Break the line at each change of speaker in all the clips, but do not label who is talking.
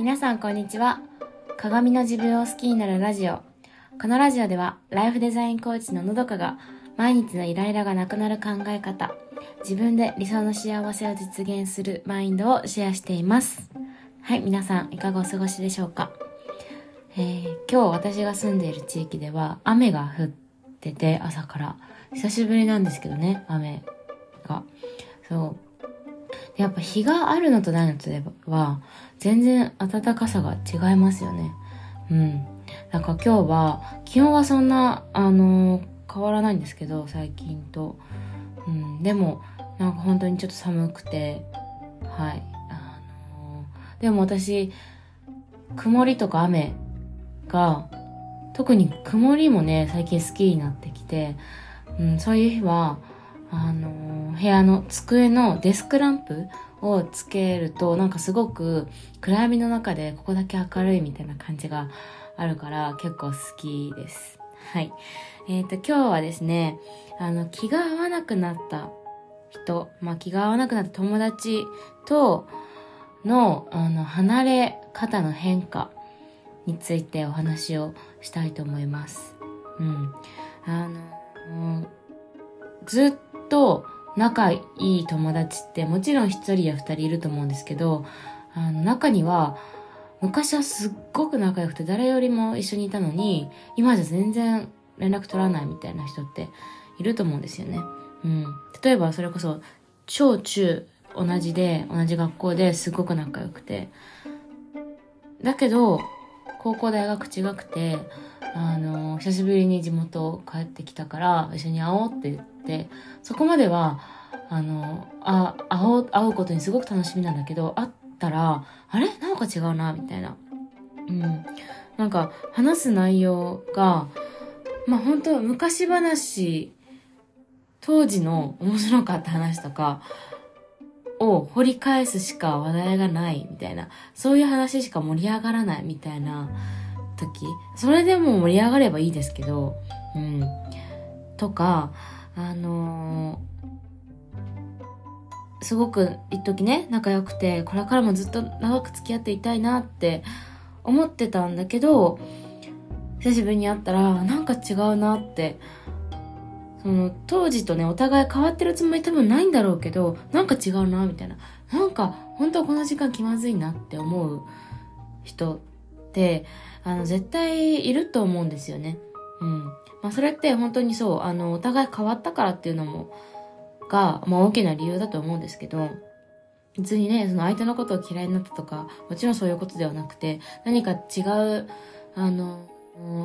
皆さんこんにちは。鏡の自分を好きになるラジオ。このラジオでは、ライフデザインコーチののどかが、毎日のイライラがなくなる考え方、自分で理想の幸せを実現するマインドをシェアしています。はい、皆さんいかがお過ごしでしょうか？えー今日私が住んでいる地域では雨が降ってて朝から久しぶりなんですけどね雨がそうやっぱ日があるのとないのとでは全然暖かさが違いますよね。うん。なんか今日は気温はそんなあの変わらないんですけど最近と。うん。でもなんか本当にちょっと寒くて。はい。あのでも私曇りとか雨が特に曇りもね最近好きになってきて、うん、そういう日はあのー部屋の机のデスクランプをつけるとなんかすごく暗闇の中でここだけ明るいみたいな感じがあるから結構好きですはいえっ、と今日はですねあの気が合わなくなった人、まあ、気が合わなくなった友達とのあの離れ方の変化についてお話をしたいと思います。うん。あの、ずっと仲いい友達ってもちろん一人や二人いると思うんですけど、あの中には昔はすっごく仲良くて誰よりも一緒にいたのに、今じゃ全然連絡取らないみたいな人っていると思うんですよね。うん。例えばそれこそ小中同じで同じ学校ですごく仲良くて、だけど高校大学違くてあの久しぶりに地元帰ってきたから一緒に会おうって言ってそこまではあのあ会おう会うことにすごく楽しみなんだけど会ったらあれ？なんか違うなみたいな。うん。なんか話す内容がまあ本当昔話当時の面白かった話とかを掘り返すしか話題がないみたいなそういう話しか盛り上がらないみたいな時。それでも盛り上がればいいですけどうん。とかあのーすごく一時ね仲良くてこれからもずっと長く付き合っていたいなって思ってたんだけど久しぶりに会ったらなんか違うなってその当時とねお互い変わってるつもり多分ないんだろうけどなんか違うなみたいな。なんか本当この時間気まずいなって思う人ってあの絶対いると思うんですよね。うん。まあそれって本当にそうあのお互い変わったからっていうのもが、まあ、大きな理由だと思うんですけど別にねその相手のことを嫌いになったとかもちろんそういうことではなくて何か違うあの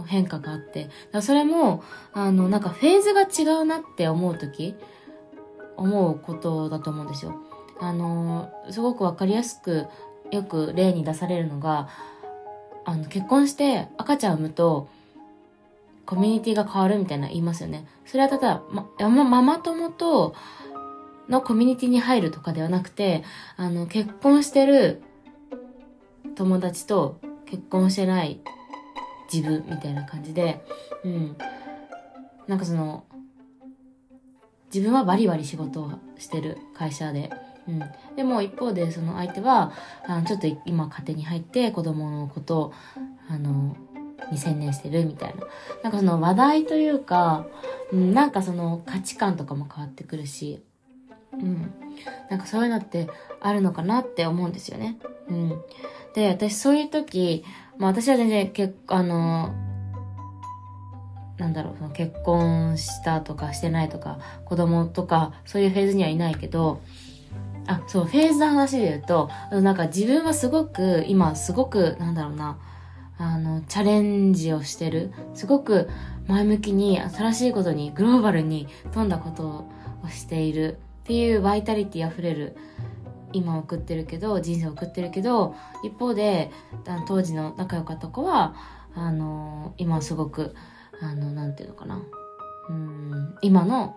変化があって。だそれもあのなんかフェーズが違うなって思う時思うことだと思うんですよ。あのすごくわかりやすくよく例に出されるのがあの結婚して赤ちゃん産むとコミュニティが変わるみたいな言いますよね。それはただ、ま、まママ友とのコミュニティに入るとかではなくてあの結婚してる友達と結婚してない自分みたいな感じで、うん。なんかその、自分はバリバリ仕事をしてる会社で、うん。でも一方でその相手は、あのちょっと今家庭に入って子供のことを、あの、に専念してるみたいな。なんかその話題というか、うん、なんかその価値観とかも変わってくるし、うん。なんかそういうのってあるのかなって思うんですよね。うん。で、私そういう時、まあ私は全然結あの、なんだろう、その結婚したとかしてないとか、子供とか、そういうフェーズにはいないけど、あ、そう、フェーズの話で言うと、なんか自分はすごく、今すごく、なんだろうな、あの、チャレンジをしてる。すごく前向きに、新しいことに、グローバルに富んだことをしているっていうバイタリティ溢れる今送ってるけど人生送ってるけど一方で当時の仲良かった子はあの今すごくあのなんていうのかな。うん今の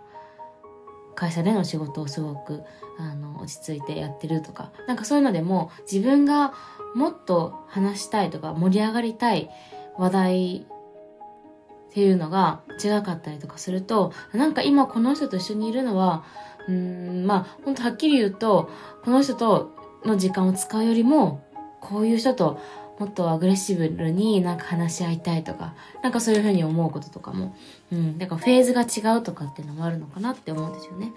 会社での仕事をすごくあの落ち着いてやってるとかなんかそういうのでも自分がもっと話したいとか盛り上がりたい話題っていうのが違かったりとかするとなんか今この人と一緒にいるのはうーんまあ本当はっきり言うとこの人との時間を使うよりもこういう人ともっとアグレッシブになんか話し合いたいとか、なんかそういうふうに思うこととかも、うん、だからフェーズが違うとかっていうのもあるのかなって思うんですよね。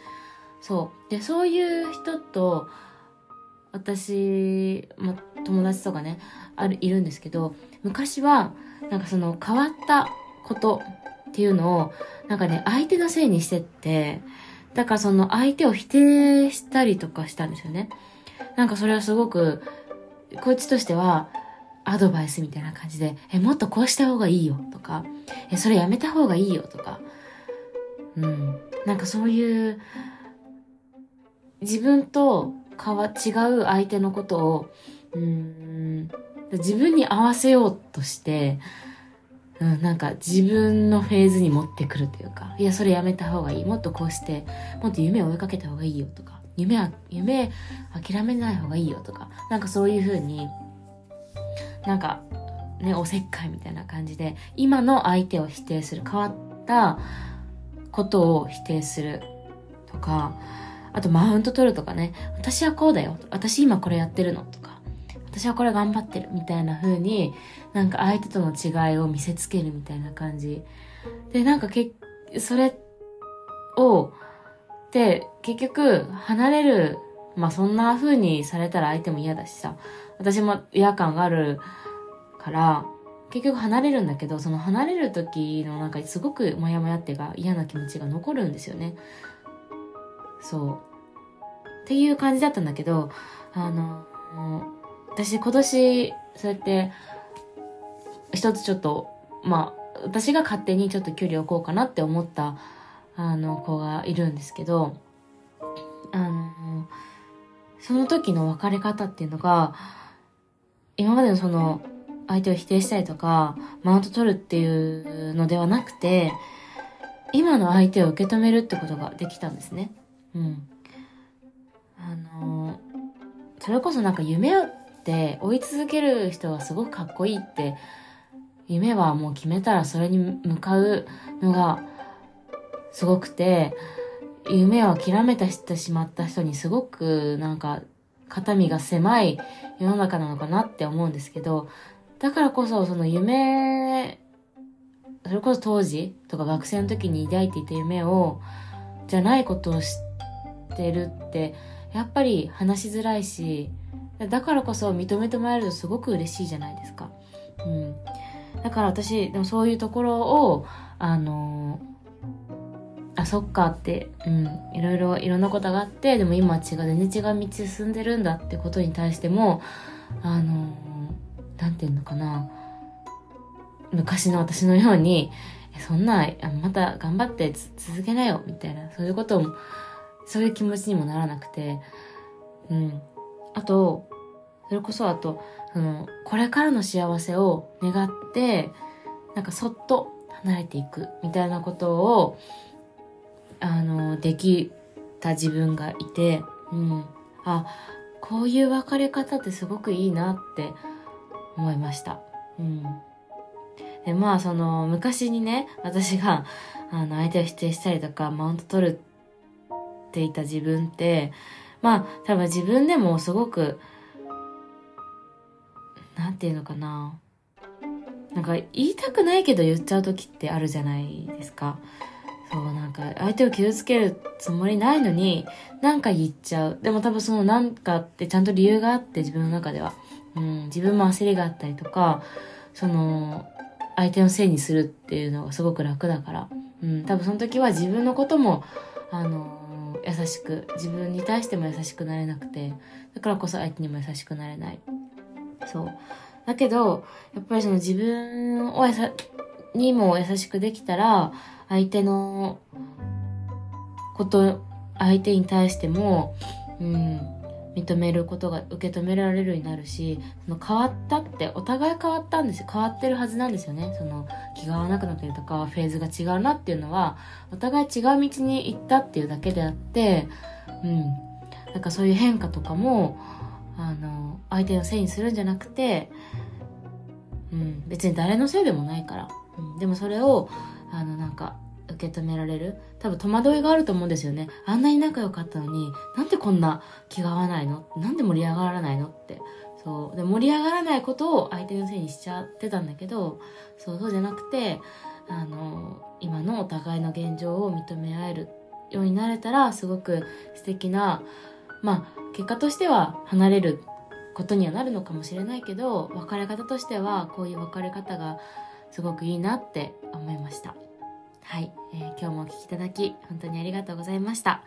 そう。で、そういう人と、私、ま、友達とかね、ある、いるんですけど、昔は、なんかその変わったことっていうのを、なんかね、相手のせいにしてって、だからその相手を否定したりとかしたんですよね。なんかそれはすごく、こっちとしては、アドバイスみたいな感じで、え、もっとこうした方がいいよとか、え、それやめた方がいいよとか、うん。なんかそういう、自分と変わ、違う相手のことを、うん、自分に合わせようとして、うん、なんか自分のフェーズに持ってくるというか、いや、それやめた方がいい。もっとこうして、もっと夢を追いかけた方がいいよとか、夢は、夢諦めない方がいいよとか、なんかそういう風に、なんか、ね、おせっかいみたいな感じで、今の相手を否定する、変わったことを否定するとか、あとマウント取るとかね、私はこうだよ。私今これやってるのと、私はこれ頑張ってるみたいな風に、なんか相手との違いを見せつけるみたいな感じ。で、なんかけ、それを、で、結局、離れる、まあそんな風にされたら相手も嫌だしさ、私も違和感があるから、結局離れるんだけど、その離れる時のなんかすごくモヤモヤっていうか嫌な気持ちが残るんですよね。そう。っていう感じだったんだけど、あの、私今年、そうやって、一つちょっと、まあ、私が勝手にちょっと距離を置こうかなって思った、あの、子がいるんですけど、あの、その時の別れ方っていうのが、今までのその、相手を否定したりとか、マウント取るっていうのではなくて、今の相手を受け止めるってことができたんですね。うん。あの、それこそなんか夢って追い続ける人がすごくかっこいいって夢はもう決めたらそれに向かうのがすごくて夢を諦めたしてしまった人にすごくなんか肩身が狭い世の中なのかなって思うんですけどだからこそその夢それこそ当時とか学生の時に抱いていた夢をじゃないことをしてるってやっぱり話しづらいしだからこそ認めてもらえるとすごく嬉しいじゃないですか。うん。だから私、でもそういうところを、あのあ、そっかって、うん、いろいろ、いろんなことがあって、でも今は違う、全然違う道進んでるんだってことに対しても、あのなんていうのかな、昔の私のように、そんな、また頑張って続けなよ、みたいな、そういうことも、そういう気持ちにもならなくて、うん。あと、それこそあと、その、これからの幸せを願って、なんかそっと離れていくみたいなことを、あの、できた自分がいて、うん。あ、こういう別れ方ってすごくいいなって思いました。うん。で、まあ、その、昔にね、私が、あの、相手を否定したりとか、マウント取るっていた自分って、まあ、多分自分でもすごく、なんていうのかな。なんか言いたくないけど言っちゃう時ってあるじゃないですか。そう、なんか相手を傷つけるつもりないのに、なんか言っちゃう。でも多分そのなんかってちゃんと理由があって自分の中では。うん、自分も焦りがあったりとか、その、相手のせいにするっていうのがすごく楽だから。うん、多分その時は自分のことも、あの優しく自分に対しても優しくなれなくてだからこそ相手にも優しくなれないそう。だけどやっぱりその自分をやさにも優しくできたら相手のこと相手に対してもうん認めることが受け止められるようになるしその変わったってお互い変わったんですよ。変わってるはずなんですよね。その気が合わなくなってるとかフェーズが違うなっていうのはお互い違う道に行ったっていうだけであってうん。なんかそういう変化とかもあの相手のせいにするんじゃなくて、うん、別に誰のせいでもないから、うん、でもそれをあのなんか受け止められる。多分戸惑いがあると思うんですよね。あんなに仲良かったのになんでこんな気が合わないの？なんで盛り上がらないのって。そう。で、盛り上がらないことを相手のせいにしちゃってたんだけど、そう、そうじゃなくて、あの、今のお互いの現状を認め合えるようになれたら、すごく素敵な、まあ、結果としては離れることにはなるのかもしれないけど、別れ方としては、こういう別れ方がすごくいいなって思いました。はい、えー、今日もお聴きいただき、本当にありがとうございました。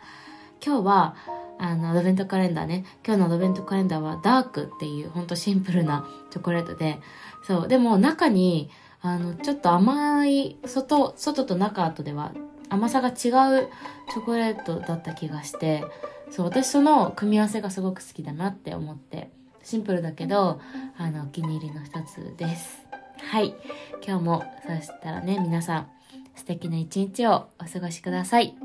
今日は、あの、アドベントカレンダーね。今日のアドベントカレンダーはダークっていうほんとシンプルなチョコレートで、そう、でも中に、あの、ちょっと甘い、外、外と中とでは甘さが違うチョコレートだった気がして、そう、私その組み合わせがすごく好きだなって思って、シンプルだけど、あの、お気に入りの一つです。はい。今日も、そしたらね、皆さん、素敵な一日をお過ごしください。